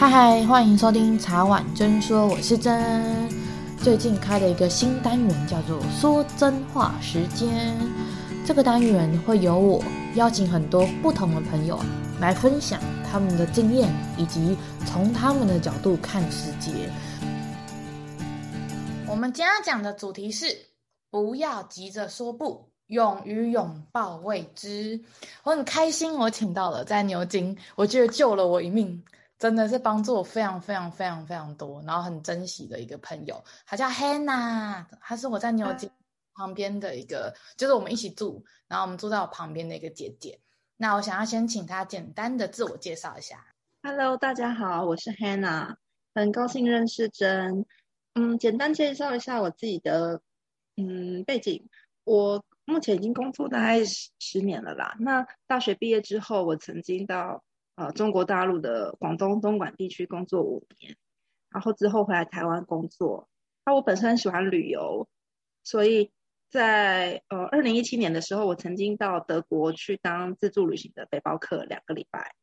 嗨嗨，欢迎收听茶碗真说，我是真。最近开了一个新单元，叫做“说真话时间”。这个单元会由我邀请很多不同的朋友来分享他们的经验，以及从他们的角度看世界。我们今天要讲的主题是：不要急着说不，勇于拥抱未知。我很开心，我请到了在牛津，我觉得救了我一命。真的是帮助我非常非常非常非常多，然后很珍惜的一个朋友，他叫 Hannah，他是我在牛津旁边的一个，就是我们一起住，然后我们住在我旁边的一个姐姐。那我想要先请她简单的自我介绍一下。Hello，大家好，我是 Hannah，很高兴认识真。嗯，简单介绍一下我自己的嗯背景，我目前已经工作大概十十年了啦。那大学毕业之后，我曾经到呃，中国大陆的广东东莞地区工作五年，然后之后回来台湾工作。那我本身很喜欢旅游，所以在呃二零一七年的时候，我曾经到德国去当自助旅行的背包客两个礼拜。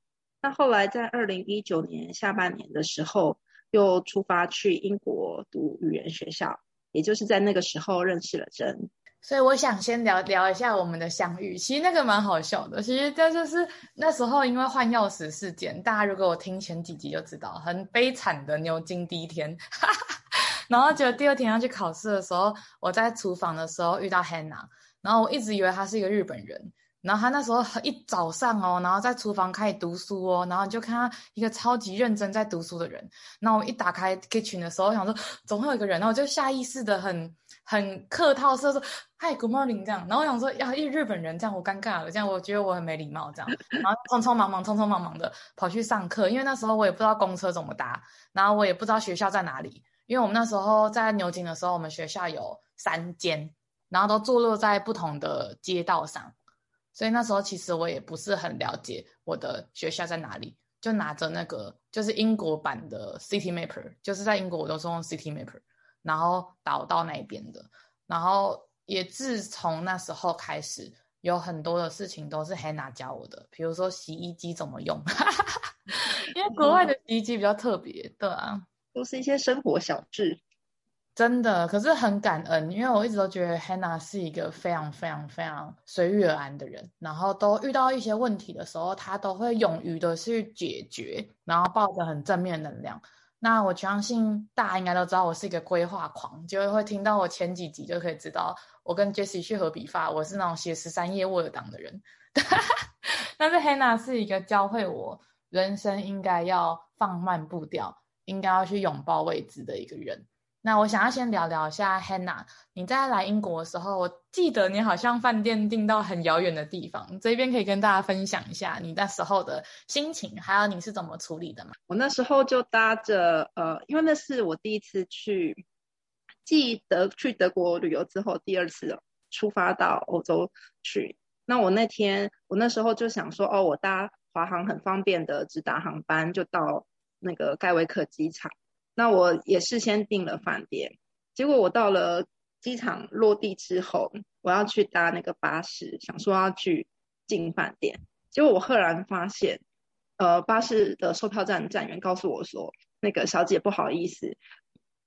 那后来在二零一九年下半年的时候，又出发去英国读语言学校，也就是在那个时候认识了真。所以我想先聊聊一下我们的相遇，其实那个蛮好笑的。其实这就是那时候因为换钥匙事件，大家如果我听前几集就知道，很悲惨的牛津第一天。然后就第二天要去考试的时候，我在厨房的时候遇到 Hannah，然后我一直以为她是一个日本人。然后他那时候一早上哦，然后在厨房开始读书哦，然后你就看他一个超级认真在读书的人。然后我一打开 kitchen 的时候，我想说总会有一个人，然后我就下意识 的很很客套说说。嗨，Good morning，这样，然后我想说，呀，一日本人这样，我尴尬了，这样我觉得我很没礼貌，这样，然后匆匆忙忙、匆匆忙忙的跑去上课，因为那时候我也不知道公车怎么搭，然后我也不知道学校在哪里，因为我们那时候在牛津的时候，我们学校有三间，然后都坐落在不同的街道上，所以那时候其实我也不是很了解我的学校在哪里，就拿着那个就是英国版的 City Mapper，就是在英国我都是用 City Mapper，然后导到那边的，然后。也自从那时候开始，有很多的事情都是 Hannah 教我的，比如说洗衣机怎么用，因为国外的洗衣机比较特别，对啊，都是一些生活小事，真的。可是很感恩，因为我一直都觉得 Hannah 是一个非常非常非常随遇而安的人，然后都遇到一些问题的时候，他都会勇于的去解决，然后抱着很正面能量。那我相信大家应该都知道，我是一个规划狂，就会听到我前几集就可以知道，我跟 Jessie 去合笔法，我是那种写十三页 Word 档的人。但是 Hannah 是一个教会我人生应该要放慢步调，应该要去拥抱未知的一个人。那我想要先聊聊一下 Hannah，你在来英国的时候，我记得你好像饭店订到很遥远的地方，这边可以跟大家分享一下你那时候的心情，还有你是怎么处理的吗？我那时候就搭着呃，因为那是我第一次去，记得去德国旅游之后第二次出发到欧洲去。那我那天我那时候就想说，哦，我搭华航很方便的直达航班就到那个盖维克机场。那我也事先订了饭店，结果我到了机场落地之后，我要去搭那个巴士，想说要去进饭店，结果我赫然发现，呃，巴士的售票站站员告诉我说，那个小姐不好意思，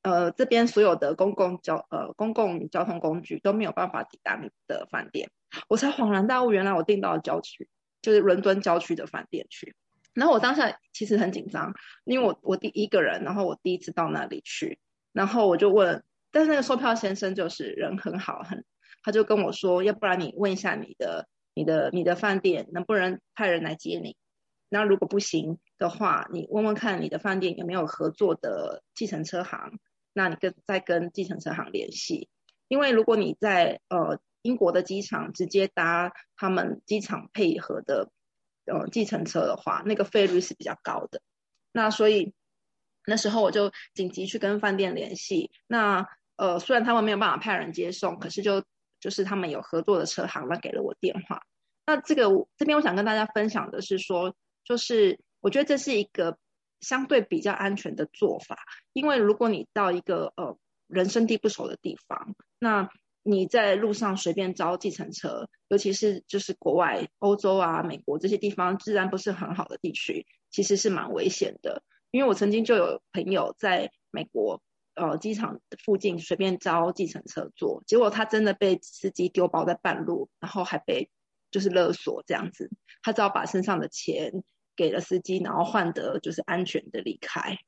呃，这边所有的公共交呃公共交通工具都没有办法抵达你的饭店，我才恍然大悟，原来我订到了郊区，就是伦敦郊区的饭店去。然后我当下其实很紧张，因为我我第一个人，然后我第一次到那里去，然后我就问，但是那个售票先生就是人很好，很，他就跟我说，要不然你问一下你的你的你的饭店能不能派人来接你，那如果不行的话，你问问看你的饭店有没有合作的计程车行，那你跟再跟计程车行联系，因为如果你在呃英国的机场直接搭他们机场配合的。呃，计程车的话，那个费率是比较高的。那所以那时候我就紧急去跟饭店联系。那呃，虽然他们没有办法派人接送，可是就就是他们有合作的车行，那给了我电话。那这个这边我想跟大家分享的是说，就是我觉得这是一个相对比较安全的做法，因为如果你到一个呃人生地不熟的地方，那你在路上随便招计程车，尤其是就是国外欧洲啊、美国这些地方治安不是很好的地区，其实是蛮危险的。因为我曾经就有朋友在美国呃机场附近随便招计程车坐，结果他真的被司机丢包在半路，然后还被就是勒索这样子，他只好把身上的钱给了司机，然后换得就是安全的离开。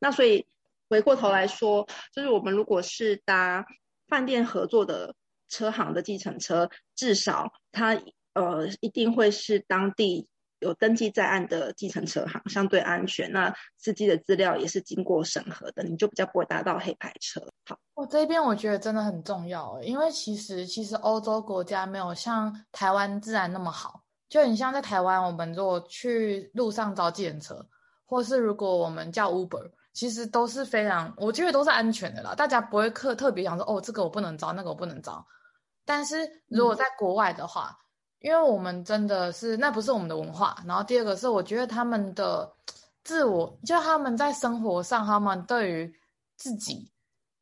那所以回过头来说，就是我们如果是搭饭店合作的车行的计程车，至少它呃一定会是当地有登记在案的计程车行，相对安全。那司机的资料也是经过审核的，你就比较不会搭到黑牌车。好，我这边我觉得真的很重要，因为其实其实欧洲国家没有像台湾自然那么好。就很像在台湾，我们如果去路上找计程车，或是如果我们叫 Uber，其实都是非常，我觉得都是安全的啦。大家不会特特别想说，哦，这个我不能招，那个我不能招。但是如果在国外的话，嗯、因为我们真的是那不是我们的文化。然后第二个是，我觉得他们的自我，就他们在生活上，他们对于自己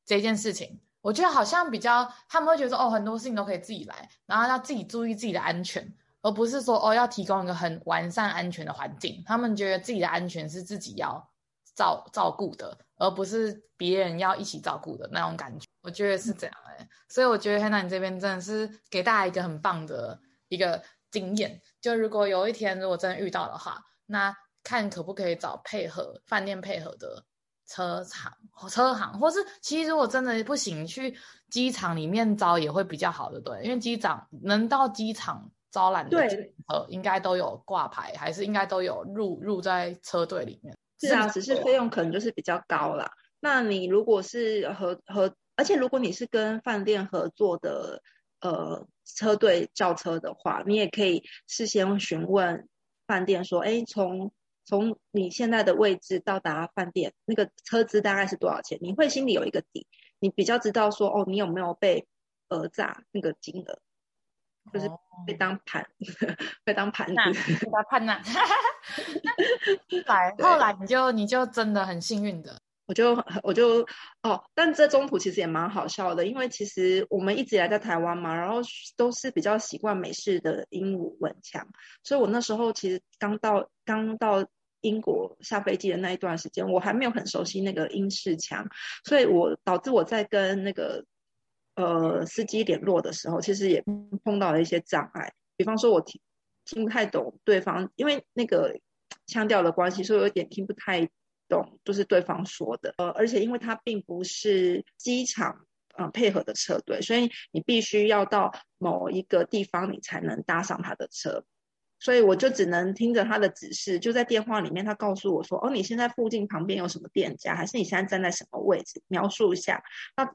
这件事情，我觉得好像比较，他们会觉得说，哦，很多事情都可以自己来，然后要自己注意自己的安全。而不是说哦，要提供一个很完善安全的环境，他们觉得自己的安全是自己要照照顾的，而不是别人要一起照顾的那种感觉。我觉得是这样哎、欸，所以我觉得 Hannah 你这边真的是给大家一个很棒的一个经验。就如果有一天如果真的遇到的话，那看可不可以找配合饭店配合的车厂、车行，或是其实如果真的不行，去机场里面招也会比较好的，对，因为机场能到机场。招揽的呃，应该都有挂牌，还是应该都有入入在车队里面？是啊，只是费用可能就是比较高啦。那你如果是合合，而且如果你是跟饭店合作的呃车队叫车的话，你也可以事先询问饭店说，哎，从从你现在的位置到达饭店，那个车资大概是多少钱？你会心里有一个底，你比较知道说，哦，你有没有被讹诈那个金额？就是被当盘，被当盘子，被他判那。来，后来你就你就真的很幸运的，我就我就哦，但这中途其实也蛮好笑的，因为其实我们一直以来在台湾嘛，然后都是比较习惯美式的鹦鹉文腔，所以我那时候其实刚到刚到英国下飞机的那一段时间，我还没有很熟悉那个英式腔，所以我导致我在跟那个。呃，司机联络的时候，其实也碰到了一些障碍。比方说，我听听不太懂对方，因为那个腔调的关系，所以有点听不太懂，就是对方说的。呃，而且因为他并不是机场呃配合的车队，所以你必须要到某一个地方，你才能搭上他的车。所以我就只能听着他的指示，就在电话里面，他告诉我说：“哦，你现在附近旁边有什么店家，还是你现在站在什么位置？描述一下。”那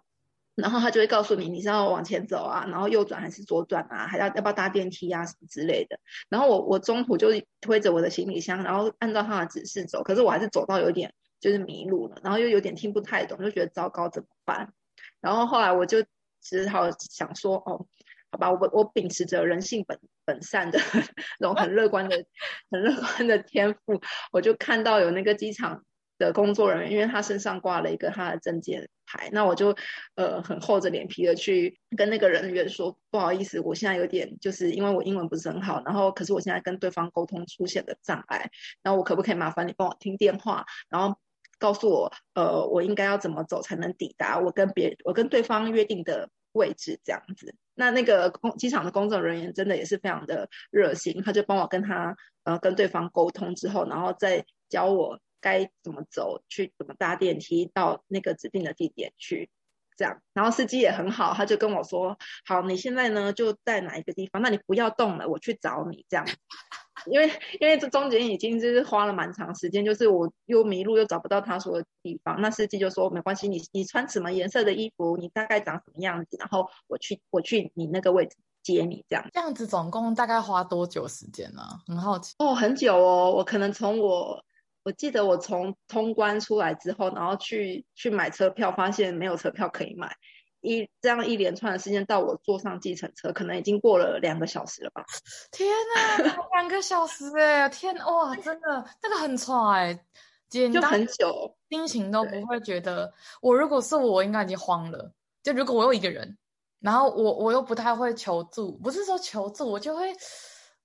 然后他就会告诉你，你是要往前走啊，然后右转还是左转啊，还要要不要搭电梯啊什么之类的。然后我我中途就推着我的行李箱，然后按照他的指示走，可是我还是走到有点就是迷路了，然后又有点听不太懂，就觉得糟糕怎么办？然后后来我就只好想说，哦，好吧，我我秉持着人性本本善的 那种很乐观的很乐观的天赋，我就看到有那个机场的工作人员，因为他身上挂了一个他的证件牌，那我就呃很厚着脸皮的去跟那个人员说，不好意思，我现在有点就是因为我英文不是很好，然后可是我现在跟对方沟通出现的障碍，然后我可不可以麻烦你帮我听电话，然后告诉我呃我应该要怎么走才能抵达我跟别我跟对方约定的位置这样子。那那个工机场的工作人员真的也是非常的热心，他就帮我跟他呃跟对方沟通之后，然后再教我。该怎么走，去怎么搭电梯到那个指定的地点去，这样。然后司机也很好，他就跟我说：“好，你现在呢就在哪一个地方？那你不要动了，我去找你。”这样，因为因为这中间已经就是花了蛮长时间，就是我又迷路又找不到他说的地方。那司机就说：“没关系，你你穿什么颜色的衣服？你大概长什么样子？然后我去我去你那个位置接你。”这样，这样子总共大概花多久时间呢？很好奇哦，很久哦，我可能从我。我记得我从通关出来之后，然后去去买车票，发现没有车票可以买，一这样一连串的事件到我坐上计程车，可能已经过了两个小时了吧？天哪，两个小时哎！天哇，真的那个很长哎，姐就很久，心情都不会觉得。我如果是我，我应该已经慌了。就如果我有一个人，然后我我又不太会求助，不是说求助，我就会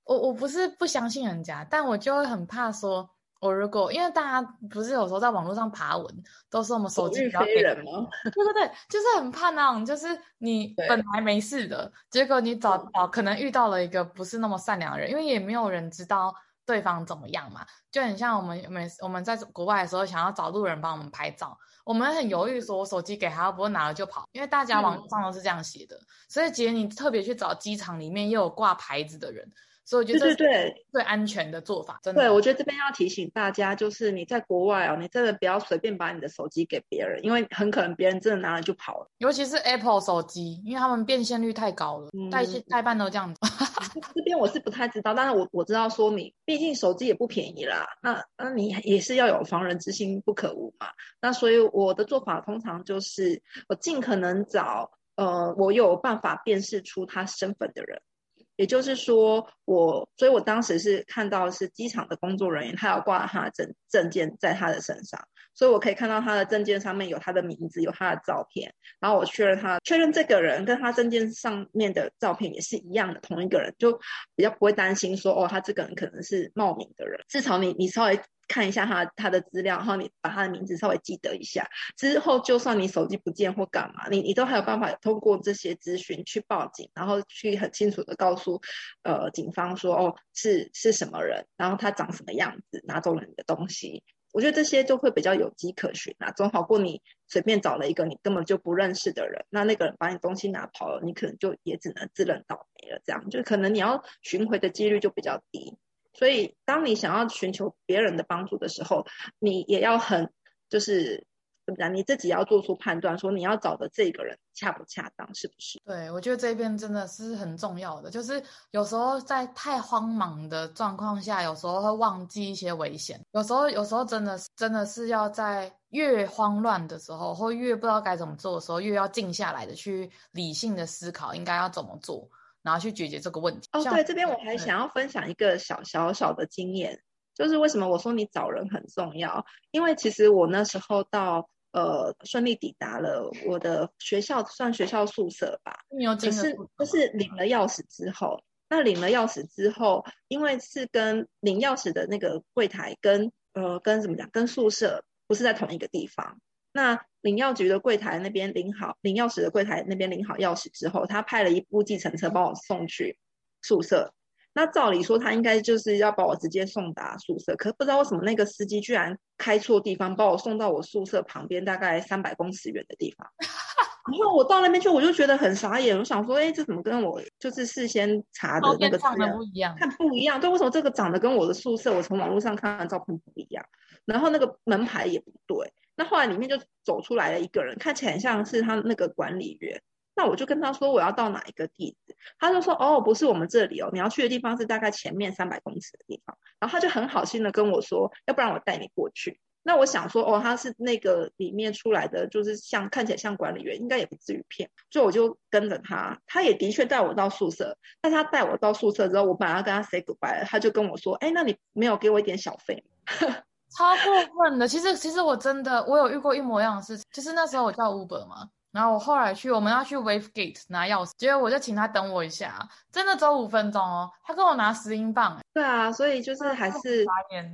我我不是不相信人家，但我就会很怕说。我如果因为大家不是有时候在网络上爬文，都是我们手机比较飞人吗？对对对，就是很怕那种，就是你本来没事的，结果你找到可能遇到了一个不是那么善良的人，因为也没有人知道对方怎么样嘛，就很像我们每我们在国外的时候，想要找路人帮我们拍照，我们很犹豫，说我手机给他，不会拿了就跑，因为大家网络上都是这样写的，嗯、所以姐你特别去找机场里面又有挂牌子的人。所以我觉得这是最安全的做法，真的。对，我觉得这边要提醒大家，就是你在国外哦，你真的不要随便把你的手机给别人，因为很可能别人真的拿了就跑了。尤其是 Apple 手机，因为他们变现率太高了，嗯、代代办都这样子。这边我是不太知道，但是我我知道说你，毕竟手机也不便宜啦，那那你也是要有防人之心不可无嘛。那所以我的做法通常就是，我尽可能找呃，我有办法辨识出他身份的人。也就是说，我，所以我当时是看到是机场的工作人员，他要挂他的证证件在他的身上，所以我可以看到他的证件上面有他的名字，有他的照片，然后我确认他，确认这个人跟他证件上面的照片也是一样的，同一个人，就比较不会担心说，哦，他这个人可能是冒名的人，至少你你稍微。看一下他他的资料，然后你把他的名字稍微记得一下，之后就算你手机不见或干嘛，你你都还有办法通过这些资讯去报警，然后去很清楚的告诉呃警方说哦是是什么人，然后他长什么样子，拿走了你的东西。我觉得这些就会比较有迹可循啊，总好过你随便找了一个你根本就不认识的人，那那个人把你东西拿跑了，你可能就也只能自认倒霉了。这样就可能你要寻回的几率就比较低。所以，当你想要寻求别人的帮助的时候，你也要很就是怎么讲？你自己要做出判断，说你要找的这个人恰不恰当，是不是？对，我觉得这边真的是很重要的。就是有时候在太慌忙的状况下，有时候会忘记一些危险。有时候，有时候真的是真的是要在越慌乱的时候，或越不知道该怎么做的时候，越要静下来的去理性的思考应该要怎么做。然后去解决这个问题。哦，对，这边我还想要分享一个小小小的经验，就是为什么我说你找人很重要？因为其实我那时候到呃顺利抵达了我的学校，算学校宿舍吧。你有？可是就是领了钥匙之后，那领了钥匙之后，因为是跟领钥匙的那个柜台跟呃跟怎么讲，跟宿舍不是在同一个地方。那领药局的柜台那边领好领钥匙的柜台那边领好钥匙之后，他派了一部计程车帮我送去宿舍。那照理说他应该就是要把我直接送达宿舍，可不知道为什么那个司机居然开错地方，把我送到我宿舍旁边大概三百公尺远的地方。然后我到那边去，我就觉得很傻眼，我想说，哎，这怎么跟我就是事先查的那个资料不一样？看不一样，对，为什么这个长得跟我的宿舍我从网络上看的照片不一样？然后那个门牌也不对。那后来里面就走出来了一个人，看起来像是他那个管理员。那我就跟他说我要到哪一个地址，他就说哦，不是我们这里哦，你要去的地方是大概前面三百公尺的地方。然后他就很好心的跟我说，要不然我带你过去。那我想说哦，他是那个里面出来的，就是像看起来像管理员，应该也不至于骗。所以我就跟着他，他也的确带我到宿舍。但他带我到宿舍之后，我本来要跟他 say goodbye，他就跟我说，哎，那你没有给我一点小费？超过分的，其实其实我真的我有遇过一模一样的事情，就是那时候我叫 Uber 嘛，然后我后来去我们要去 Wave Gate 拿钥匙，结果我就请他等我一下，真的只有五分钟哦，他跟我拿十英镑。对啊，所以就是还是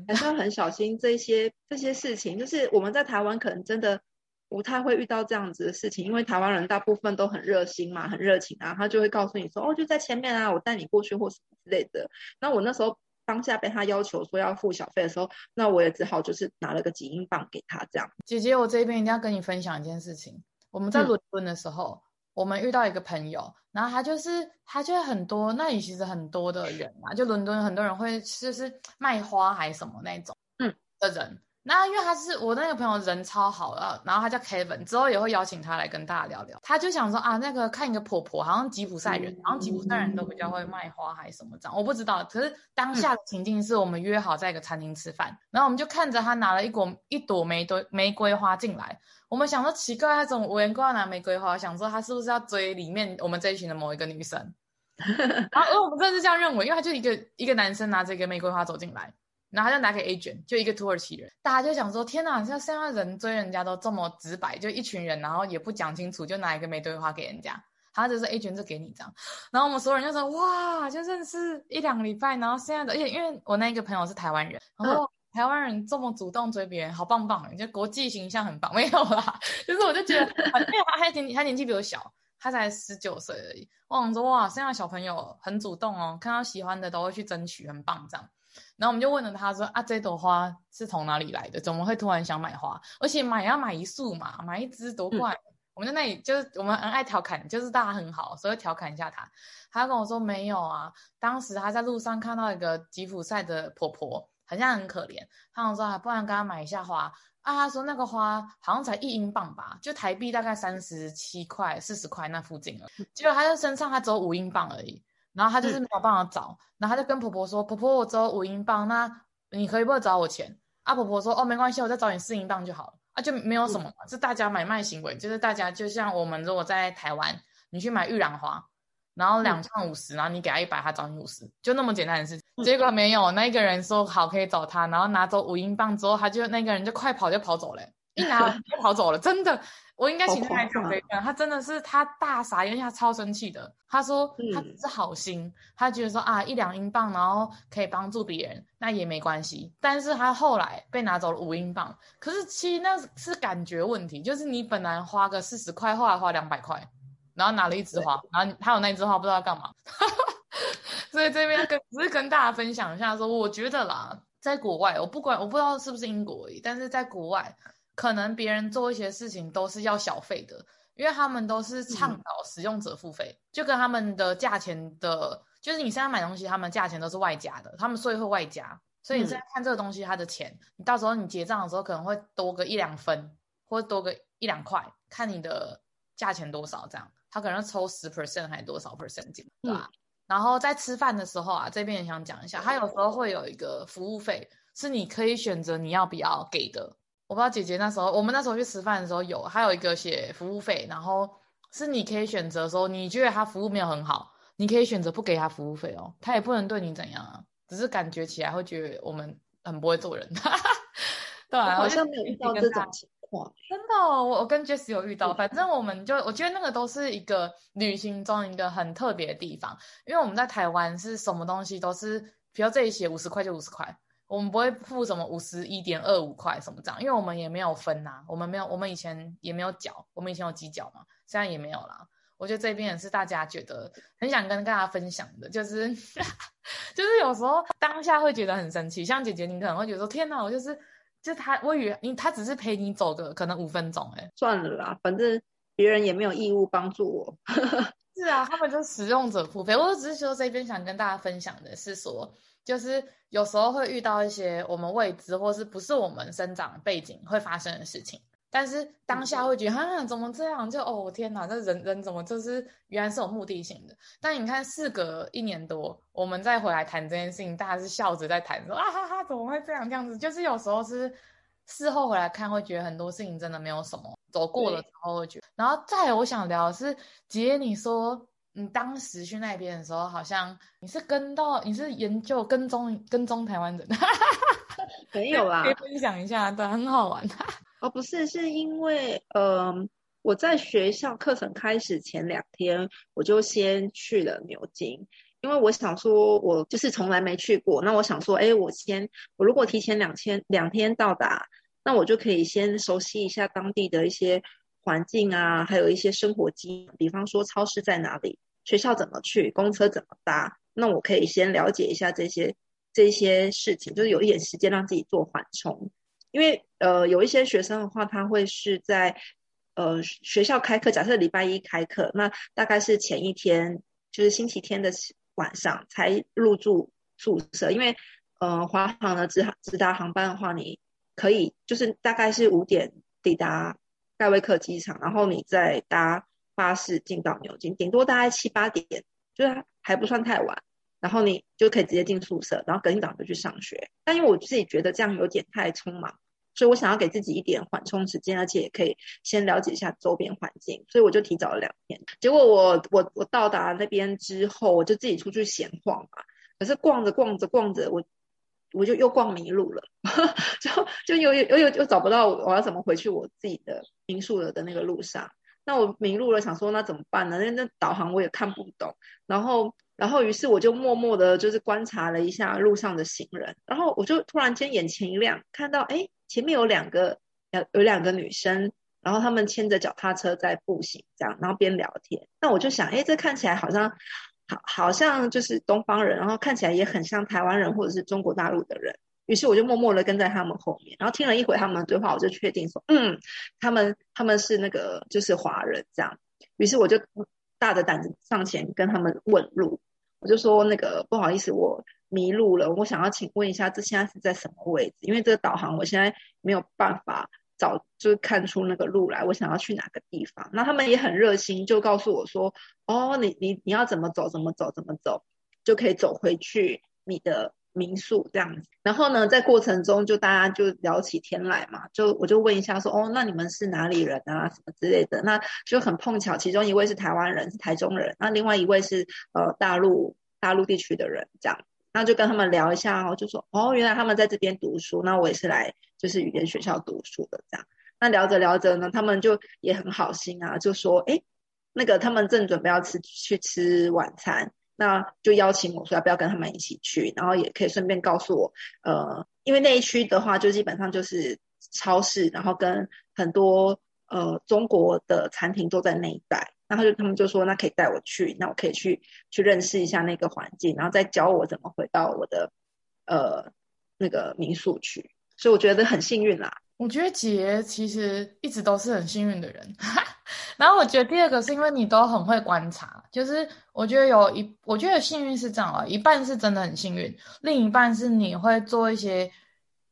还是要很小心这些这些事情，就是我们在台湾可能真的不太会遇到这样子的事情，因为台湾人大部分都很热心嘛，很热情啊，他就会告诉你说哦就在前面啊，我带你过去或什么之类的。那我那时候。当下被他要求说要付小费的时候，那我也只好就是拿了个几英镑给他这样。姐姐，我这边一定要跟你分享一件事情。我们在伦敦的时候，嗯、我们遇到一个朋友，然后他就是他就很多，那里其实很多的人嘛，就伦敦很多人会就是卖花还是什么那种，嗯的人。嗯那因为他是我那个朋友人超好的，然后他叫 Kevin，之后也会邀请他来跟大家聊聊。他就想说啊，那个看一个婆婆，好像吉普赛人，好像吉普赛人都比较会卖花还是什么这样，我不知道。可是当下的情境是我们约好在一个餐厅吃饭，然后我们就看着他拿了一朵一朵玫瑰玫瑰花进来，我们想说奇怪，他怎么无缘无故拿玫瑰花？想说他是不是要追里面我们这一群的某一个女生？然后我们真的是这样认为，因为他就一个一个男生拿着一个玫瑰花走进来。然后他就拿给 agent，就一个土耳其人，大家就想说：天哪，像现在人追人家都这么直白，就一群人，然后也不讲清楚，就拿一个玫瑰花给人家。他就是 agent 就给你这样。然后我们所有人就说：哇，就认识一两个礼拜，然后现在的，而且因为我那一个朋友是台湾人，然后台湾人这么主动追别人，好棒棒，就国际形象很棒。没有啦，就是我就觉得，因为他还年他年纪比我小，他才十九岁而已。我想说哇，现在小朋友很主动哦，看到喜欢的都会去争取，很棒这样。然后我们就问了他说啊，这朵花是从哪里来的？怎么会突然想买花？而且买要买一束嘛，买一支多怪。嗯我们在那里就是我们很爱调侃，就是大家很好，所以调侃一下他。他跟我说没有啊，当时他在路上看到一个吉普赛的婆婆，好像很可怜。他想说啊，不然给他买一下花啊。他说那个花好像才一英镑吧，就台币大概三十七块、四十块那附近了。结果他在身上他只有五英镑而已，然后他就是没有办法找，然后他就跟婆婆说：“婆婆，我只有五英镑，那你可以不可以找我钱？”啊，婆婆说：“哦，没关系，我再找你四英镑就好了。”啊，就没有什么，是大家买卖行为，就是大家就像我们如果在台湾，你去买玉兰花，然后两串五十，然后你给他一百，他找你五十，就那么简单的事情。结果没有，那个人说好可以找他，然后拿走五英镑之后，他就那个人就快跑就跑走了，一拿 就跑走了，真的。我应该请他来讲这一段，他真的是他大傻，因为他超生气的。他说他只是好心，嗯、他觉得说啊一两英镑，然后可以帮助别人，那也没关系。但是他后来被拿走了五英镑，可是其实那是感觉问题，就是你本来花个四十块，后来花两百块，然后拿了一枝花，然后他有那枝花不知道干嘛。所以这边跟只是跟大家分享一下说，说我觉得啦，在国外，我不管我不知道是不是英国而已，但是在国外。可能别人做一些事情都是要小费的，因为他们都是倡导使用者付费，嗯、就跟他们的价钱的，就是你现在买东西，他们价钱都是外加的，他们税会外加，所以你现在看这个东西它的钱，嗯、你到时候你结账的时候可能会多个一两分，或多个一两块，看你的价钱多少这样，他可能抽十 percent 还是多少 percent 进，对吧？嗯、然后在吃饭的时候啊，这边也想讲一下，他有时候会有一个服务费，是你可以选择你要不要给的。我不知道姐姐那时候，我们那时候去吃饭的时候有，还有一个写服务费，然后是你可以选择说，你觉得他服务没有很好，你可以选择不给他服务费哦，他也不能对你怎样啊，只是感觉起来会觉得我们很不会做人，对啊，好像没有遇到这种情况，真的，我我跟 Jess 有遇到，反正我们就我觉得那个都是一个旅行中一个很特别的地方，因为我们在台湾是什么东西都是，比如这里写五十块就五十块。我们不会付什么五十一点二五块什么这样，因为我们也没有分呐、我们没有，我们以前也没有缴，我们以前有计缴嘛，现在也没有啦。我觉得这边也是大家觉得很想跟大家分享的，就是 就是有时候当下会觉得很生气，像姐姐你可能会觉得说天哪，我就是就他，我以为你他只是陪你走个可能五分钟、欸，哎，算了啦，反正别人也没有义务帮助我。是啊，他们就使用者付费，我只是说这边想跟大家分享的是说。就是有时候会遇到一些我们未知或是不是我们生长背景会发生的事情，但是当下会觉得啊，怎么这样？就哦天哪，这人人怎么就是原来是有目的性的？但你看，事隔一年多，我们再回来谈这件事情，大家是笑着在谈，说啊哈哈，怎么会这样？这样子就是有时候是事后回来看，会觉得很多事情真的没有什么，走过了之后会觉得。然后再我想聊的是姐，你说。你当时去那边的时候，好像你是跟到，你是研究跟踪跟踪台湾人，没有啦，可以分享一下，对，很好玩。哦，不是，是因为，嗯、呃，我在学校课程开始前两天，我就先去了牛津，因为我想说，我就是从来没去过，那我想说，哎，我先，我如果提前两天两天到达，那我就可以先熟悉一下当地的一些环境啊，还有一些生活机，比方说超市在哪里。学校怎么去，公车怎么搭？那我可以先了解一下这些这些事情，就是有一点时间让自己做缓冲。因为呃，有一些学生的话，他会是在呃学校开课，假设礼拜一开课，那大概是前一天，就是星期天的晚上才入住宿舍。因为呃，华航的直航直达航班的话，你可以就是大概是五点抵达盖威克机场，然后你再搭。巴士进到牛津，顶多大概七八点，就是还不算太晚。然后你就可以直接进宿舍，然后隔天早就去上学。但因为我自己觉得这样有点太匆忙，所以我想要给自己一点缓冲时间，而且也可以先了解一下周边环境，所以我就提早了两天。结果我我我到达那边之后，我就自己出去闲晃嘛。可是逛着逛着逛着，我我就又逛迷路了，就就又又又又找不到我要怎么回去我自己的民宿了的那个路上。那我迷路了，想说那怎么办呢？那那导航我也看不懂。然后然后于是我就默默的，就是观察了一下路上的行人，然后我就突然间眼前一亮，看到哎，前面有两个，有有两个女生，然后她们牵着脚踏车在步行，这样，然后边聊天。那我就想，哎，这看起来好像好，好像就是东方人，然后看起来也很像台湾人或者是中国大陆的人。于是我就默默的跟在他们后面，然后听了一会他们的对话，我就确定说，嗯，他们他们是那个就是华人这样。于是我就大着胆子上前跟他们问路，我就说那个不好意思，我迷路了，我想要请问一下，这现在是在什么位置？因为这个导航我现在没有办法找，就是看出那个路来，我想要去哪个地方？那他们也很热心，就告诉我说，哦，你你你要怎么走？怎么走？怎么走？就可以走回去你的。民宿这样子，然后呢，在过程中就大家就聊起天来嘛，就我就问一下说，哦，那你们是哪里人啊，什么之类的，那就很碰巧，其中一位是台湾人，是台中人，那另外一位是呃大陆大陆地区的人，这样，那就跟他们聊一下哦，就说，哦，原来他们在这边读书，那我也是来就是语言学校读书的这样，那聊着聊着呢，他们就也很好心啊，就说，哎，那个他们正准备要吃去吃晚餐。那就邀请我说要不要跟他们一起去，然后也可以顺便告诉我，呃，因为那一区的话就基本上就是超市，然后跟很多呃中国的餐厅都在那一带，然后就他们就说那可以带我去，那我可以去去认识一下那个环境，然后再教我怎么回到我的呃那个民宿去，所以我觉得很幸运啦。我觉得杰其实一直都是很幸运的人。然后我觉得第二个是因为你都很会观察，就是我觉得有一，我觉得幸运是这样啊，一半是真的很幸运，另一半是你会做一些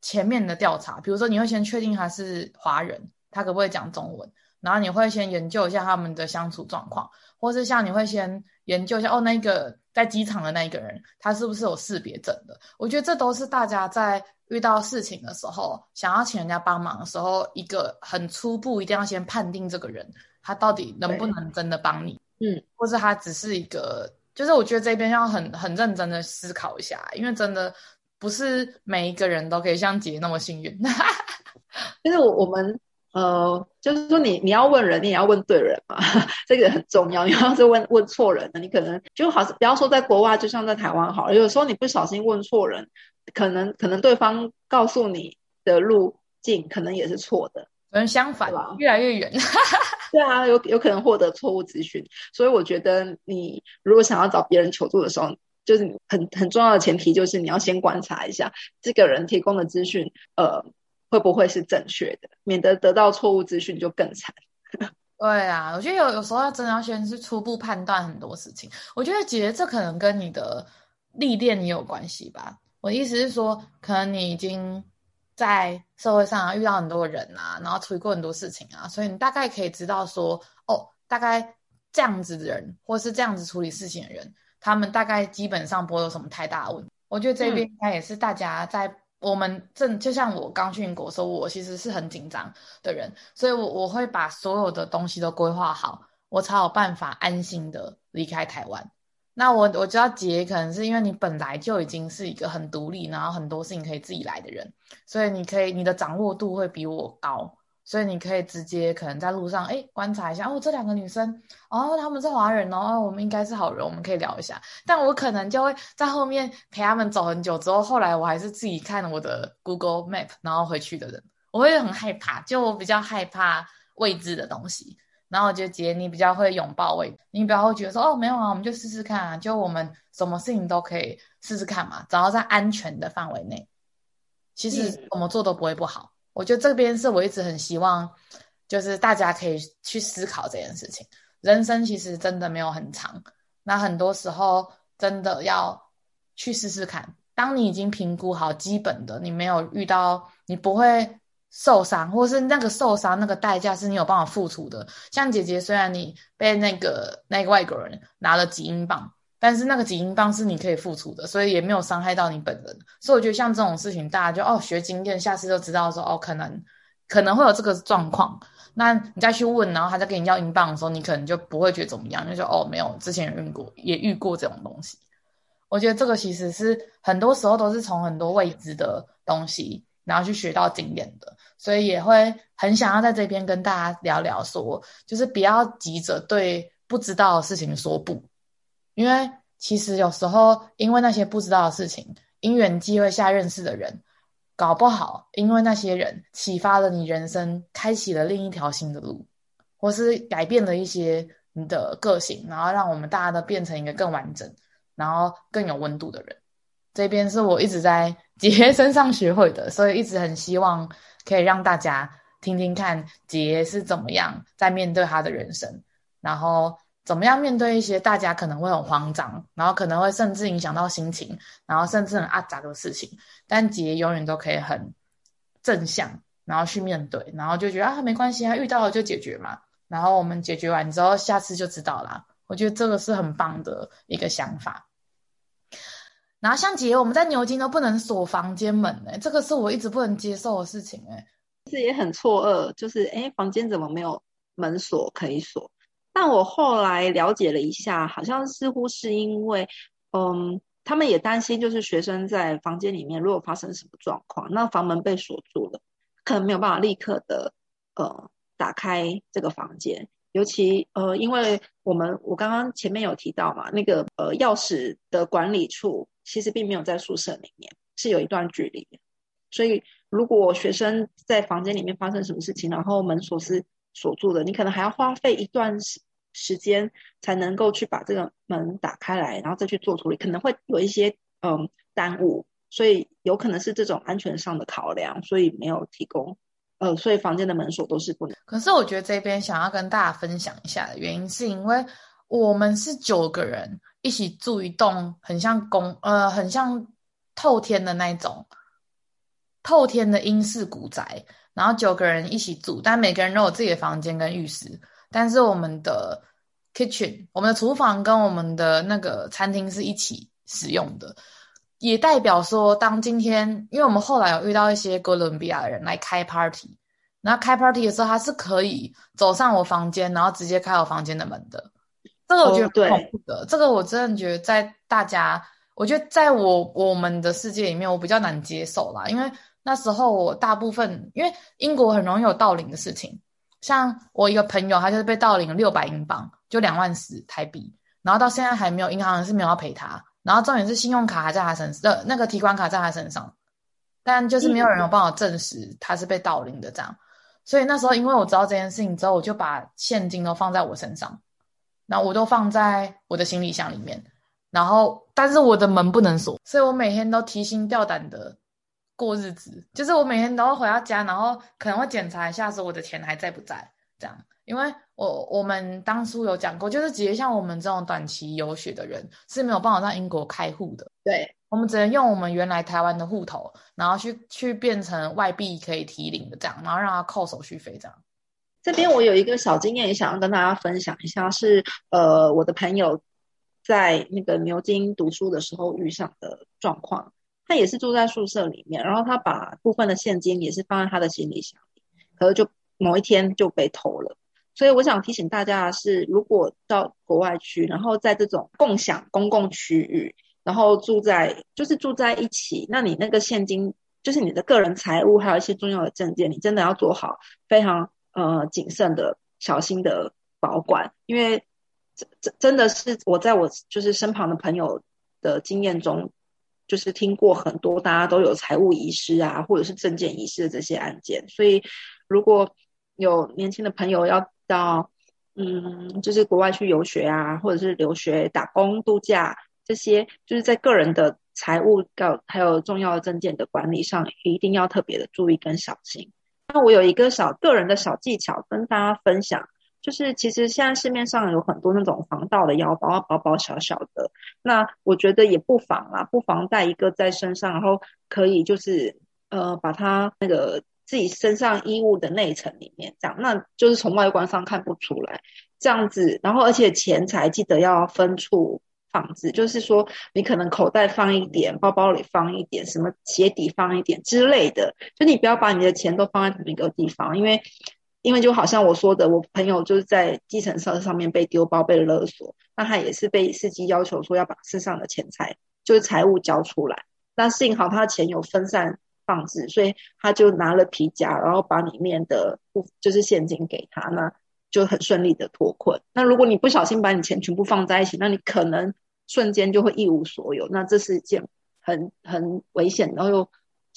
前面的调查，比如说你会先确定他是华人，他可不可以讲中文，然后你会先研究一下他们的相处状况，或是像你会先研究一下哦，那个在机场的那一个人，他是不是有识别证的？我觉得这都是大家在遇到事情的时候，想要请人家帮忙的时候，一个很初步一定要先判定这个人。他到底能不能真的帮你？嗯，或是他只是一个，就是我觉得这边要很很认真的思考一下，因为真的不是每一个人都可以像姐那么幸运。就是我我们呃，就是说你你要问人，你也要问对人嘛，这个很重要。你要是问问错人了，你可能就好，不要说在国外，就像在台湾好了，有时候你不小心问错人，可能可能对方告诉你的路径可能也是错的，可能相反，越来越远。对啊，有有可能获得错误资讯，所以我觉得你如果想要找别人求助的时候，就是很很重要的前提就是你要先观察一下这个人提供的资讯，呃，会不会是正确的，免得得到错误资讯就更惨。对啊，我觉得有有时候要真的要先是初步判断很多事情。我觉得姐这可能跟你的历练也有关系吧。我的意思是说，可能你已经。在社会上啊，遇到很多人啊，然后处理过很多事情啊，所以你大概可以知道说，哦，大概这样子的人，或是这样子处理事情的人，他们大概基本上不会有什么太大的问题。我觉得这边应该也是大家在我们正，就像我刚去英国的时候，我其实是很紧张的人，所以我我会把所有的东西都规划好，我才有办法安心的离开台湾。那我我知道杰可能是因为你本来就已经是一个很独立，然后很多事情可以自己来的人，所以你可以你的掌握度会比我高，所以你可以直接可能在路上哎观察一下哦，这两个女生哦，她们是华人哦，我们应该是好人，我们可以聊一下。但我可能就会在后面陪他们走很久之后，后来我还是自己看我的 Google Map 然后回去的人，我会很害怕，就我比较害怕未知的东西。然后我觉得杰你比较会拥抱未，你比较会觉得说哦没有啊，我们就试试看啊，就我们什么事情都可以试试看嘛，只要在安全的范围内，其实怎么做都不会不好。嗯、我觉得这边是我一直很希望，就是大家可以去思考这件事情。人生其实真的没有很长，那很多时候真的要去试试看。当你已经评估好基本的，你没有遇到，你不会。受伤，或是那个受伤那个代价是你有办法付出的。像姐姐，虽然你被那个那个外国人拿了几英镑，但是那个几英镑是你可以付出的，所以也没有伤害到你本人。所以我觉得像这种事情，大家就哦学经验，下次就知道说哦可能可能会有这个状况。那你再去问，然后他再给你要英镑的时候，你可能就不会觉得怎么样，就说哦没有，之前也遇过，也遇过这种东西。我觉得这个其实是很多时候都是从很多未知的东西，然后去学到经验的。所以也会很想要在这边跟大家聊聊说，说就是不要急着对不知道的事情说不，因为其实有时候因为那些不知道的事情，因缘际会下认识的人，搞不好因为那些人启发了你人生，开启了另一条新的路，或是改变了一些你的个性，然后让我们大家都变成一个更完整，然后更有温度的人。这边是我一直在杰 身上学会的，所以一直很希望可以让大家听听看杰是怎么样在面对他的人生，然后怎么样面对一些大家可能会很慌张，然后可能会甚至影响到心情，然后甚至很阿杂的事情，但杰永远都可以很正向，然后去面对，然后就觉得啊没关系啊，遇到了就解决嘛，然后我们解决完之后，下次就知道啦。我觉得这个是很棒的一个想法。然后像姐，我们在牛津都不能锁房间门哎，这个是我一直不能接受的事情哎。其实也很错愕，就是哎，房间怎么没有门锁可以锁？但我后来了解了一下，好像似乎是因为，嗯，他们也担心，就是学生在房间里面如果发生什么状况，那房门被锁住了，可能没有办法立刻的呃打开这个房间。尤其呃，因为我们我刚刚前面有提到嘛，那个呃钥匙的管理处其实并没有在宿舍里面，是有一段距离。所以如果学生在房间里面发生什么事情，然后门锁是锁住的，你可能还要花费一段时时间才能够去把这个门打开来，然后再去做处理，可能会有一些嗯、耽误。所以有可能是这种安全上的考量，所以没有提供。呃，所以房间的门锁都是不能。可是我觉得这边想要跟大家分享一下的原因，是因为我们是九个人一起住一栋很像公呃很像透天的那种透天的英式古宅，然后九个人一起住，但每个人都有自己的房间跟浴室，但是我们的 kitchen 我们的厨房跟我们的那个餐厅是一起使用的。也代表说，当今天，因为我们后来有遇到一些哥伦比亚的人来开 party，然后开 party 的时候，他是可以走上我房间，然后直接开我房间的门的。这个我觉得很恐怖的。Oh, 这个我真的觉得在大家，我觉得在我我们的世界里面，我比较难接受啦。因为那时候我大部分，因为英国很容易有盗领的事情，像我一个朋友，他就是被盗领了六百英镑，就两万四台币，然后到现在还没有，银行是没有要赔他。然后重点是信用卡还在他身上，的那个提款卡在他身上，但就是没有人有办法证实他是被盗领的这样。所以那时候因为我知道这件事情之后，我就把现金都放在我身上，然后我都放在我的行李箱里面。然后但是我的门不能锁，所以我每天都提心吊胆的过日子，就是我每天都会回到家，然后可能会检查一下说我的钱还在不在这样。因为我我们当初有讲过，就是直接像我们这种短期游学的人是没有办法在英国开户的。对，我们只能用我们原来台湾的户头，然后去去变成外币可以提领的这样，然后让他扣手续费这样。这边我有一个小经验，也想要跟大家分享一下，是呃我的朋友在那个牛津读书的时候遇上的状况。他也是住在宿舍里面，然后他把部分的现金也是放在他的行李箱里，可是就某一天就被偷了。所以我想提醒大家的是，如果到国外去，然后在这种共享公共区域，然后住在就是住在一起，那你那个现金就是你的个人财物，还有一些重要的证件，你真的要做好非常呃谨慎的、小心的保管，因为这这真的是我在我就是身旁的朋友的经验中，就是听过很多大家都有财务遗失啊，或者是证件遗失的这些案件，所以如果有年轻的朋友要到嗯，就是国外去游学啊，或者是留学、打工、度假这些，就是在个人的财务告还有重要的证件的管理上，一定要特别的注意跟小心。那我有一个小个人的小技巧跟大家分享，就是其实现在市面上有很多那种防盗的腰包，包包小小的，那我觉得也不妨啊，不妨带一个在身上，然后可以就是呃把它那个。自己身上衣物的内层里面，这样，那就是从外观上看不出来，这样子，然后而且钱财记得要分处放置，就是说你可能口袋放一点，包包里放一点，什么鞋底放一点之类的，就你不要把你的钱都放在同一个地方，因为因为就好像我说的，我朋友就是在计程车上面被丢包被勒索，那他也是被司机要求说要把身上的钱财就是财物交出来，那幸好他的钱有分散。放置，所以他就拿了皮夹，然后把里面的不就是现金给他，那就很顺利的脱困。那如果你不小心把你钱全部放在一起，那你可能瞬间就会一无所有，那这是一件很很危险，然后又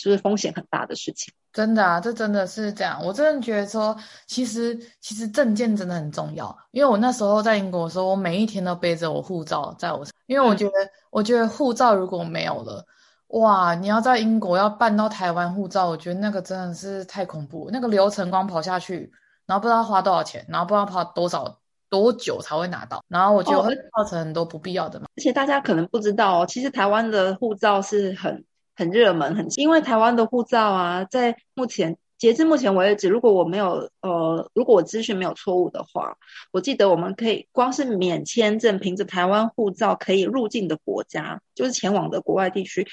就是风险很大的事情。真的啊，这真的是这样。我真的觉得说，其实其实证件真的很重要。因为我那时候在英国的时候，我每一天都背着我护照在我身，因为我觉得，嗯、我觉得护照如果没有了，哇，你要在英国要办到台湾护照，我觉得那个真的是太恐怖。那个流程光跑下去，然后不知道花多少钱，然后不知道跑多少多久才会拿到，然后我觉得会造成很多不必要的嘛。而且大家可能不知道哦，其实台湾的护照是很。很热门，很因为台湾的护照啊，在目前截至目前为止，如果我没有呃，如果我资讯没有错误的话，我记得我们可以光是免签证，凭着台湾护照可以入境的国家，就是前往的国外地区，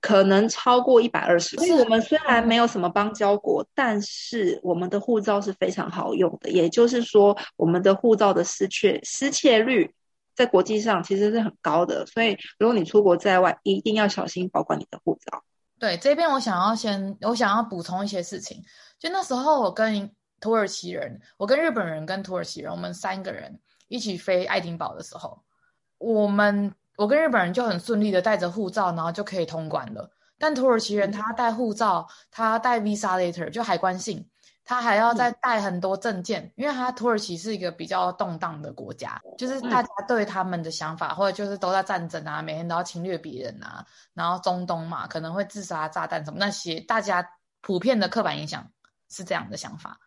可能超过一百二十。所以我们虽然没有什么邦交国，但是我们的护照是非常好用的，也就是说，我们的护照的失窃失窃率。在国际上其实是很高的，所以如果你出国在外，一定要小心保管你的护照。对，这边我想要先，我想要补充一些事情。就那时候，我跟土耳其人，我跟日本人跟土耳其人，我们三个人一起飞爱丁堡的时候，我们我跟日本人就很顺利的带着护照，然后就可以通关了。但土耳其人他带护照，他带 visa letter 就海关信。他还要再带很多证件，嗯，因为他土耳其是一个比较动荡的国家，就是大家对他们的想法，嗯，或者就是都在战争啊，每天都要侵略别人啊，然后中东嘛，可能会自杀炸弹什么那些，大家普遍的刻板印象是这样的想法。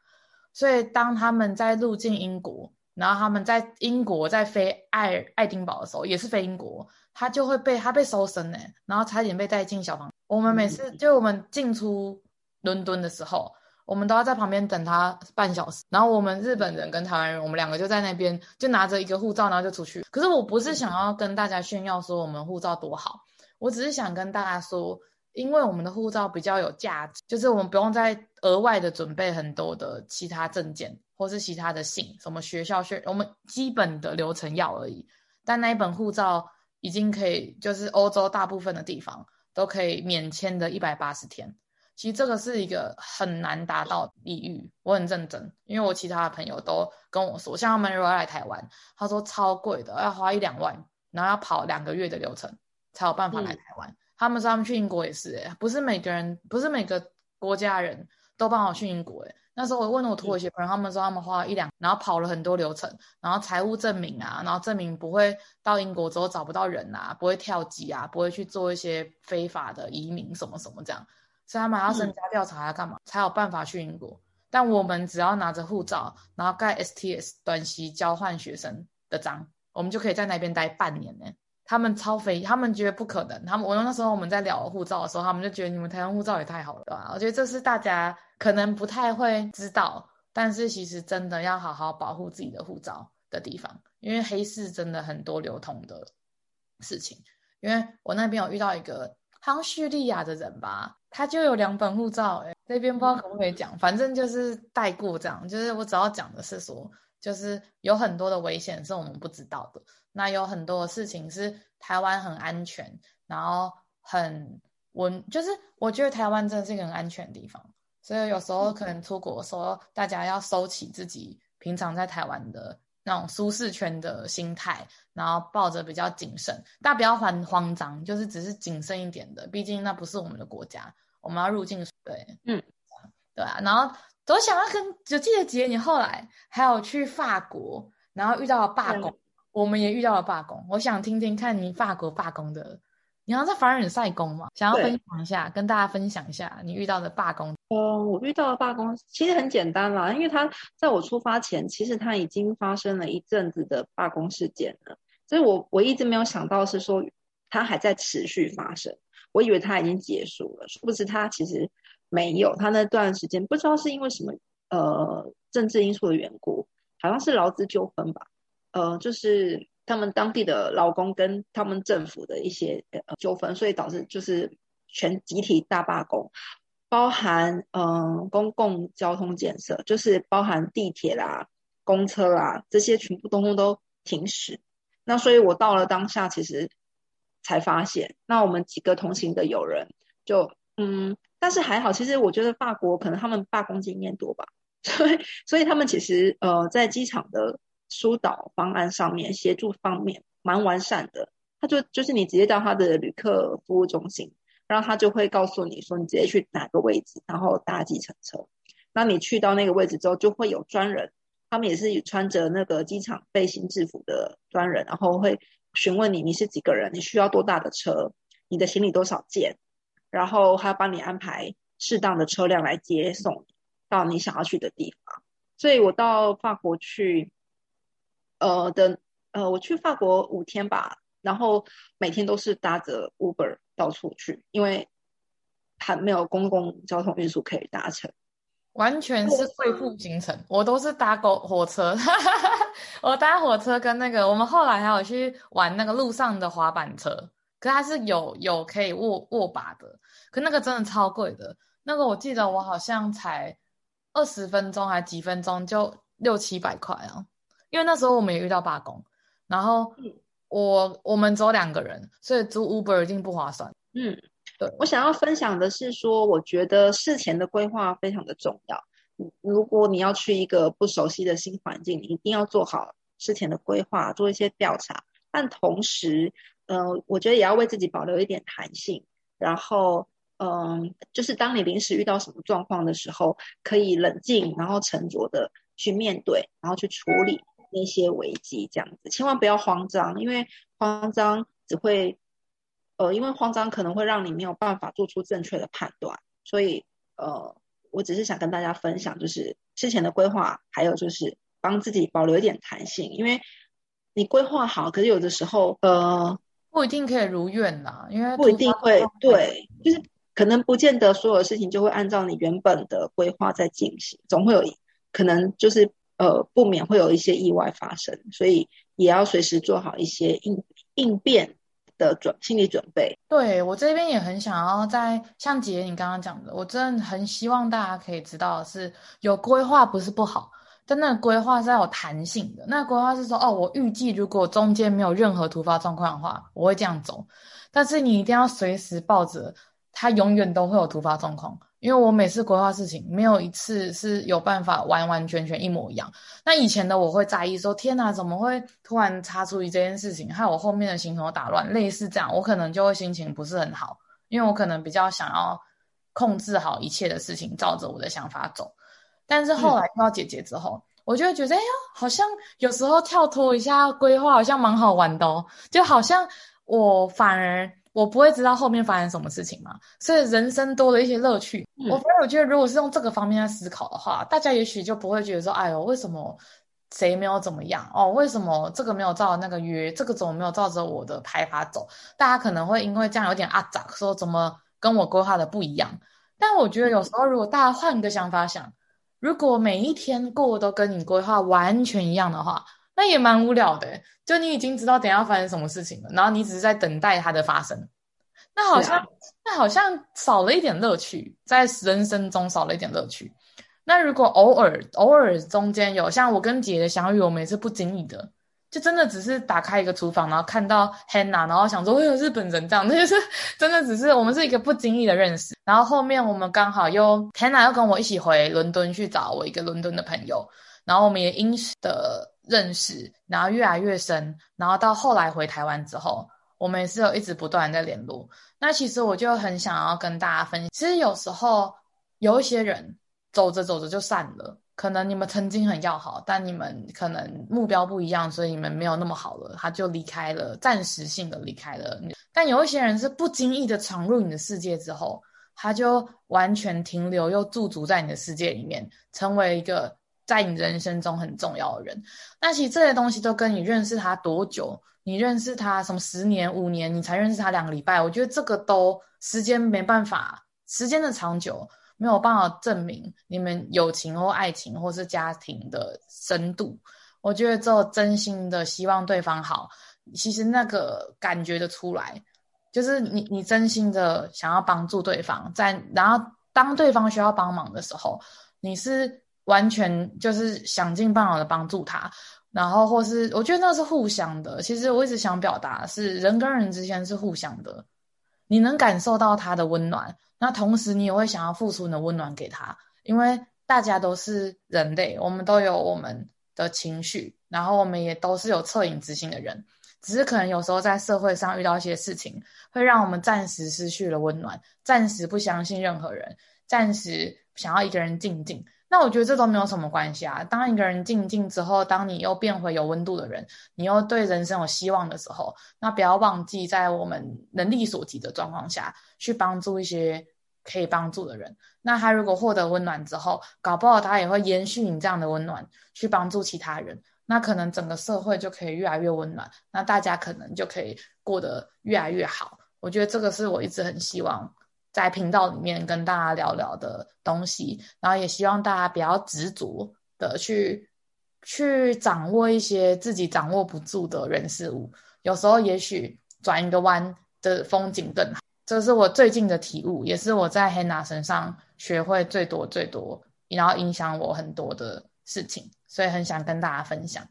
所以当他们在入境英国，然后他们在英国在飞爱爱丁堡的时候，也是飞英国，他就会被他被搜身呢，然后差点被带进小房。我们每次就我们进出伦敦的时候。我们都要在旁边等他半小时，然后我们日本人跟台湾人，我们两个就在那边就拿着一个护照，然后就出去。可是我不是想要跟大家炫耀说我们护照多好，我只是想跟大家说，因为我们的护照比较有价值，就是我们不用再额外的准备很多的其他证件或是其他的信，什么学校学，我们基本的流程要而已。但那一本护照已经可以，就是欧洲大部分的地方都可以免签的一百八十天。其实这个是一个很难达到的礼遇，我很认真，因为我其他的朋友都跟我说，像他们如果要来台湾，他说超贵的，要花一两万，然后要跑两个月的流程才有办法来台湾。嗯、他们说他们去英国也是，诶，不是每个人，不是每个国家人都帮我去英国，诶。那时候我问了我土耳其朋友，他们说他们花了一两，然后跑了很多流程，然后财务证明啊，然后证明不会到英国之后找不到人啊，不会跳级啊，不会去做一些非法的移民什么什么这样。所以他们要增加调查，要干嘛、嗯、才有办法去英国？但我们只要拿着护照，然后盖 STS 短期交换学生的章，我们就可以在那边待半年呢。他们超肥，他们觉得不可能。他们我那时候我们在聊护照的时候，他们就觉得你们台湾护照也太好了，对吧？我觉得这是大家可能不太会知道，但是其实真的要好好保护自己的护照的地方，因为黑市真的很多流通的事情。因为我那边有遇到一个好像叙利亚的人吧。他就有两本护照，哎，这边不知道可不可以讲，反正就是带过这样，就是我只要讲的是说，就是有很多的危险是我们不知道的，那有很多的事情是台湾很安全，然后很稳，就是我觉得台湾真的是一个很安全的地方，所以有时候可能出国的时候，大家要收起自己平常在台湾的那种舒适圈的心态，然后抱着比较谨慎，大家不要慌慌张，就是只是谨慎一点的，毕竟那不是我们的国家。我们要入境，对，嗯，对啊，然后我想要跟，就记得姐，你后来还有去法国，然后遇到了罢工，我们也遇到了罢工。我想听听看你法国罢工的，你好像在凡尔赛宫嘛，想要分享一下，跟大家分享一下你遇到的罢工。嗯，我遇到的罢工其实很简单啦，因为他在我出发前，其实他已经发生了一阵子的罢工事件了，所以我我一直没有想到是说他还在持续发生。我以为他已经结束了，殊不知他其实没有。他那段时间不知道是因为什么呃政治因素的缘故，好像是劳资纠纷吧，呃，就是他们当地的劳工跟他们政府的一些呃纠纷，所以导致就是全集体大罢工，包含嗯、公共交通建设，就是包含地铁啦、公车啦这些全部通通都停驶。那所以我到了当下，其实。才发现，那我们几个同行的友人就嗯，但是还好，其实我觉得法国可能他们罢工经验多吧，所以所以他们其实呃在机场的疏导方案上面协助方面蛮完善的，他就就是你直接到他的旅客服务中心，然后他就会告诉你说你直接去哪个位置，然后搭计程车。那你去到那个位置之后，就会有专人，他们也是穿着那个机场背心制服的专人，然后会询问你你是几个人，你需要多大的车，你的行李多少件，然后还要帮你安排适当的车辆来接送到你想要去的地方。所以我到法国去，呃的呃，我去法国五天吧，然后每天都是搭着 Uber 到处去，因为还没有公共交通运输可以搭乘。完全是贵妇行程，我都是搭狗火车，我搭火车跟那个，我们后来还有去玩那个路上的滑板车，可是它是有有可以握握把的，可那个真的超贵的，那个我记得我好像才二十分钟还几分钟就六七百块啊，因为那时候我们也遇到罢工，然后我我们只有两个人，所以租 Uber 一定不划算，嗯。对，我想要分享的是说，我觉得事前的规划非常的重要。如果你要去一个不熟悉的新环境，你一定要做好事前的规划，做一些调查。但同时，嗯、呃，我觉得也要为自己保留一点弹性。然后，嗯、就是当你临时遇到什么状况的时候，可以冷静，然后沉着的去面对，然后去处理那些危机，这样子。千万不要慌张，因为慌张只会。呃，因为慌张可能会让你没有办法做出正确的判断，所以呃，我只是想跟大家分享，就是之前的规划，还有就是帮自己保留一点弹性，因为你规划好，可是有的时候呃，不一定可以如愿呐，因为不一定会对，就是可能不见得所有事情就会按照你原本的规划在进行，总会有可能就是呃，不免会有一些意外发生，所以也要随时做好一些应应变。的准心理准备，对，我这边也很想要在像姐你刚刚讲的，我真的很希望大家可以知道的是，有规划不是不好，但那个规划是要有弹性的。那规划是说，哦，我预计如果中间没有任何突发状况的话，我会这样走，但是你一定要随时抱着，它永远都会有突发状况。因为我每次规划事情，没有一次是有办法完完全全一模一样。那以前的我会在意说，天哪，怎么会突然插出一这件事情，害我后面的行程打乱，类似这样，我可能就会心情不是很好，因为我可能比较想要控制好一切的事情，照着我的想法走。但是后来遇到姐姐之后，嗯、我就会觉得，哎呀，好像有时候跳脱一下规划，好像蛮好玩的哦，就好像我反而。我不会知道后面发生什么事情嘛，所以人生多了一些乐趣。嗯、我反而我觉得，如果是用这个方面来思考的话，大家也许就不会觉得说，哎呦，为什么谁没有怎么样哦？为什么这个没有照那个约，这个怎么没有照着我的排法走？大家可能会因为这样有点阿杂，说怎么跟我规划的不一样。但我觉得有时候如果大家换个想法想，如果每一天过都跟你规划完全一样的话。那也蛮无聊的，就你已经知道等下发生什么事情了，然后你只是在等待它的发生，那好像、啊、那好像少了一点乐趣，在人生中少了一点乐趣。那如果偶尔偶尔中间有像我跟姐姐的相遇，我们也是不经意的，就真的只是打开一个厨房，然后看到 Hannah，然后想说会有日本人这样，那 就是真的只是我们是一个不经意的认识。然后后面我们刚好又 Hannah 又跟我一起回伦敦去找我一个伦敦的朋友，然后我们也因的。认识，然后越来越深，然后到后来回台湾之后，我们也是有一直不断在联络。那其实我就很想要跟大家分享，其实有时候有一些人走着走着就散了，可能你们曾经很要好，但你们可能目标不一样，所以你们没有那么好了，他就离开了，暂时性的离开了。但有一些人是不经意的闯入你的世界之后，他就完全停留又驻足在你的世界里面，成为一个。在你人生中很重要的人，那其实这些东西都跟你认识他多久，你认识他什么十年、五年，你才认识他两个礼拜，我觉得这个都时间没办法，时间的长久没有办法证明你们友情或爱情或是家庭的深度。我觉得只有真心的希望对方好，其实那个感觉得出来，就是你你真心的想要帮助对方，在然后当对方需要帮忙的时候，你是。完全就是想尽办法的帮助他，然后或是我觉得那是互相的。其实我一直想表达的是人跟人之间是互相的，你能感受到他的温暖，那同时你也会想要付出你的温暖给他，因为大家都是人类，我们都有我们的情绪，然后我们也都是有恻隐之心的人。只是可能有时候在社会上遇到一些事情，会让我们暂时失去了温暖，暂时不相信任何人，暂时想要一个人静静。那我觉得这都没有什么关系啊。当一个人静静之后，当你又变回有温度的人，你又对人生有希望的时候，那不要忘记在我们能力所及的状况下去帮助一些可以帮助的人。那他如果获得温暖之后，搞不好他也会延续你这样的温暖，去帮助其他人。那可能整个社会就可以越来越温暖，那大家可能就可以过得越来越好。我觉得这个是我一直很希望。在频道里面跟大家聊聊的东西，然后也希望大家比较执着的去去掌握一些自己掌握不住的人事物，有时候也许转一个弯的风景更好。这是我最近的体悟，也是我在 Hannah 身上学会最多最多，然后影响我很多的事情，所以很想跟大家分享。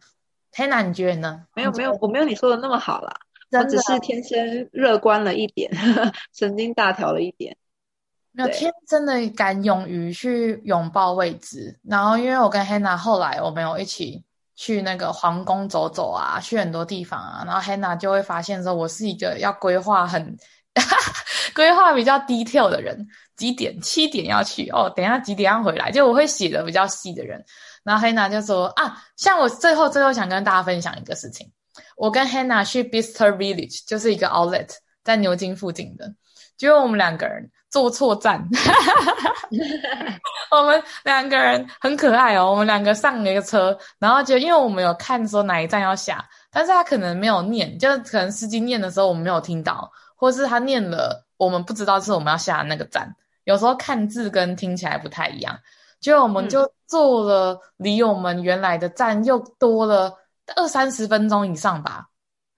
Hannah，你觉得呢？没有没有，我没有你说的那么好啦。我只是天生乐观了一点，神经大条了一点。没有天真的敢勇于去拥抱未知。然后，因为我跟 Hannah 后来我们有一起去那个皇宫走走啊，去很多地方啊。然后 Hannah 就会发现说，我是一个要规划很 规划比较 detail 的人。几点？七点要去哦，等一下几点要回来？就我会写的比较细的人。然后 Hannah 就说啊，像我最后最后想跟大家分享一个事情。我跟 Hannah 去 Bicester Village，就是一个 outlet 在牛津附近的，就我们两个人坐错站。我们两个人很可爱哦，我们两个上了一个车，然后就因为我们有看说哪一站要下，但是他可能没有念，就可能司机念的时候我们没有听到，或是他念了我们不知道是我们要下的那个站。有时候看字跟听起来不太一样，就我们就坐了离我们原来的站又多了。二三十分钟以上吧，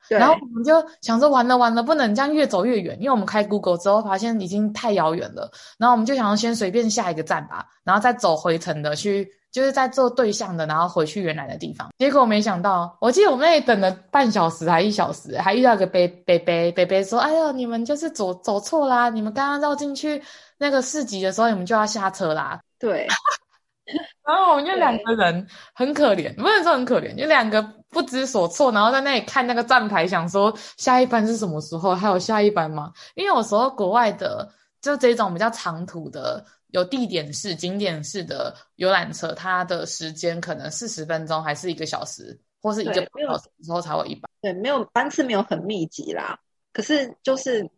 然后我们就想说完了完了，不能这样越走越远，因为我们开 Google 之后发现已经太遥远了。然后我们就想要先随便下一个站吧，然后再走回程的去，就是在做对象的，然后回去原来的地方。结果没想到，我记得我们那里等了半小时还一小时，还遇到一个伯伯伯伯伯说：“哎呦，你们就是走走错啦！你们刚刚绕进去那个市集的时候，你们就要下车啦。”对。然后我们就两个人很可怜，不能说很可怜，就两个不知所措，然后在那里看那个站牌，想说下一班是什么时候，还有下一班吗？因为有时候国外的就这种比较长途的，有地点式、景点式的游览车，它的时间可能四十分钟，还是一个小时，或是一个半小时之后才会一班。对，没有班次没有很密集啦。可是就是，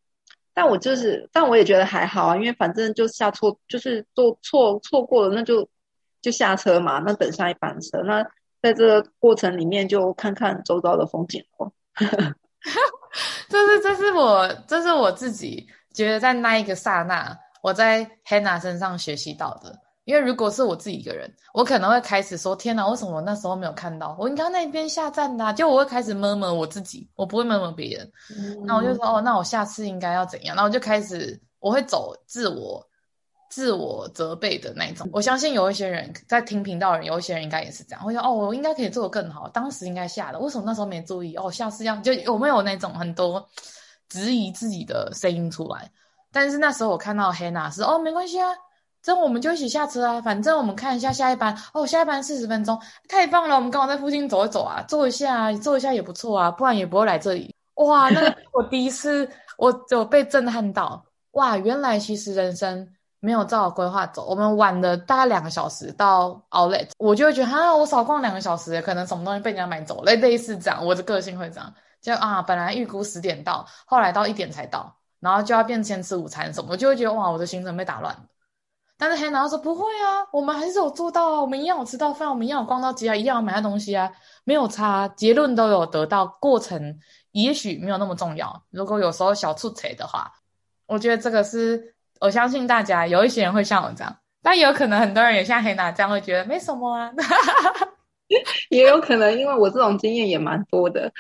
但我就是，但我也觉得还好啊，因为反正就下错，就是做错错过了，那就。就下车嘛，那等下一班车。那在这个过程里面，就看看周遭的风景哦。这是这是我这是我自己觉得在那一个刹那，我在 Hannah 身上学习到的。因为如果是我自己一个人，我可能会开始说：“天哪，为什么我那时候没有看到？我应该那边下站的啊。”就我会开始 murmur 我自己，我不会 murmur 别人。嗯。那我就说：“哦，那我下次应该要怎样？”那我就开始我会走自我。自我责备的那种，我相信有一些人在听频道的人，有一些人应该也是这样。会想：“哦，我应该可以做得更好，当时应该下的，为什么那时候没注意？哦，下次要就有没有那种很多质疑自己的声音出来？但是那时候我看到 Hannah 是哦，没关系啊，这我们就一起下车啊，反正我们看一下下一班哦，下一班四十分钟，太棒了，我们刚好在附近走一走啊，坐一下啊，坐一下也不错啊，不然也不会来这里。哇，那个我第一次，我就被震撼到，哇，原来其实人生。没有照规划走，我们晚了大概两个小时到 Outlet，我就会觉得哈，我少逛两个小时，可能什么东西被人家买走了，类似这样，我的个性会这样，就啊，本来预估十点到，后来到一点才到，然后就要变先吃午餐什么，我就会觉得哇，我的行程被打乱。但是 Hannah 说不会啊，我们还是有做到啊，我们一样有吃到饭，我们一样有逛到街啊，一样有买到东西啊，没有差，结论都有得到，过程也许没有那么重要。如果有时候小出错的话，我觉得这个是。我相信大家有一些人会像我这样，但有可能很多人也像 Hannah 这样会觉得没什么啊，也有可能因为我这种经验也蛮多的，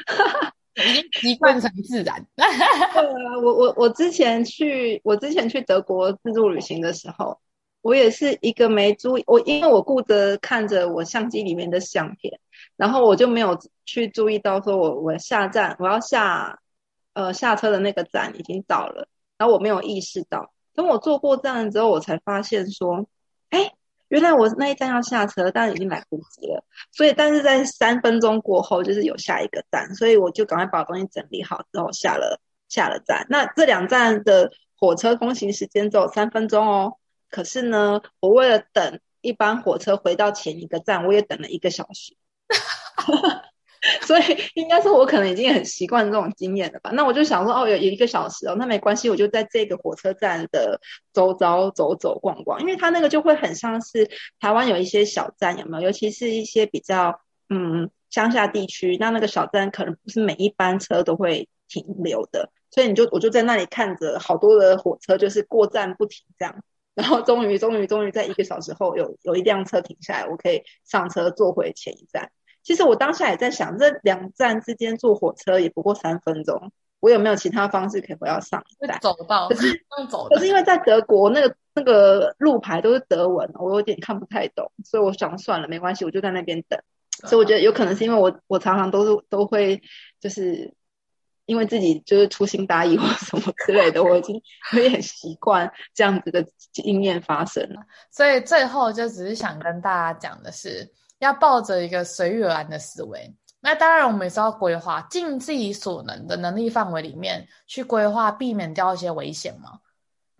已经 习惯成自然。对啊，我我我之前去我之前去德国自助旅行的时候，我也是一个没注意，我因为我顾着看着我相机里面的相片，然后我就没有去注意到说我我下站我要下呃下车的那个站已经到了，然后我没有意识到。等我坐过站了之后，我才发现说，哎，原来我那一站要下车，但已经来不及了。所以，但是在三分钟过后，就是有下一个站，所以我就赶快把东西整理好之后下了下了站。那这两站的火车通行时间只有三分钟哦。可是呢，我为了等一班火车回到前一个站，我也等了一个小时。所以应该说，我可能已经很习惯这种经验了吧？那我就想说，哦，有有一个小时哦，那没关系，我就在这个火车站的周遭走走逛逛，因为它那个就会很像是台湾有一些小站，有没有？尤其是一些比较嗯乡下地区，那那个小站可能不是每一班车都会停留的，所以你就我就在那里看着好多的火车就是过站不停这样，然后终于终于终于在一个小时后有有一辆车停下来，我可以上车坐回前一站。其实我当下也在想，这两站之间坐火车也不过三分钟，我有没有其他方式可以回到上一站？走到，可是用走。可是因为在德国，那个那个路牌都是德文，我有点看不太懂，所以我想算了，没关系，我就在那边等。所以我觉得有可能是因为我我常常都是都会就是因为自己就是粗心大意或什么之类的，我已经有点习惯这样子的经验发生了。所以最后就只是想跟大家讲的是。要抱着一个随遇而安的思维，那当然我们也是要规划，尽自己所能的能力范围里面去规划，避免掉一些危险嘛。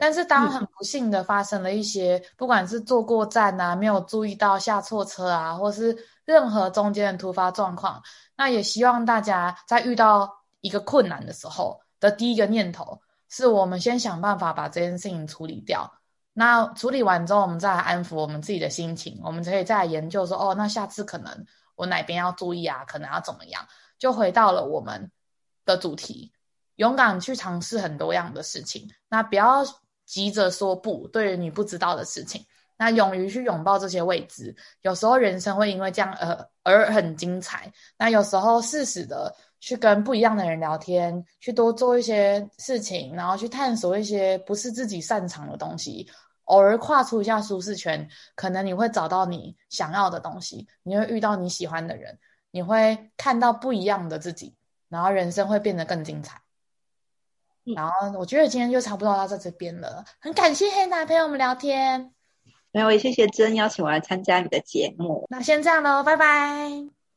但是当很不幸的发生了一些，嗯、不管是坐过站啊，没有注意到下错车啊，或是任何中间的突发状况，那也希望大家在遇到一个困难的时候的第一个念头，是我们先想办法把这件事情处理掉。那处理完之后，我们再来安抚我们自己的心情，我们可以再来研究说，哦，那下次可能我哪边要注意啊？可能要怎么样？就回到了我们的主题，勇敢去尝试很多样的事情。那不要急着说不，对于你不知道的事情，那勇于去拥抱这些未知。有时候人生会因为这样而而很精彩。那有时候适时的去跟不一样的人聊天，去多做一些事情，然后去探索一些不是自己擅长的东西。偶尔跨出一下舒适圈，可能你会找到你想要的东西，你会遇到你喜欢的人，你会看到不一样的自己，然后人生会变得更精彩。嗯、然后我觉得今天就差不多到这这边了，很感谢黑娜陪我们聊天，没有，也谢谢真邀请我来参加你的节目。那先这样喽，拜拜。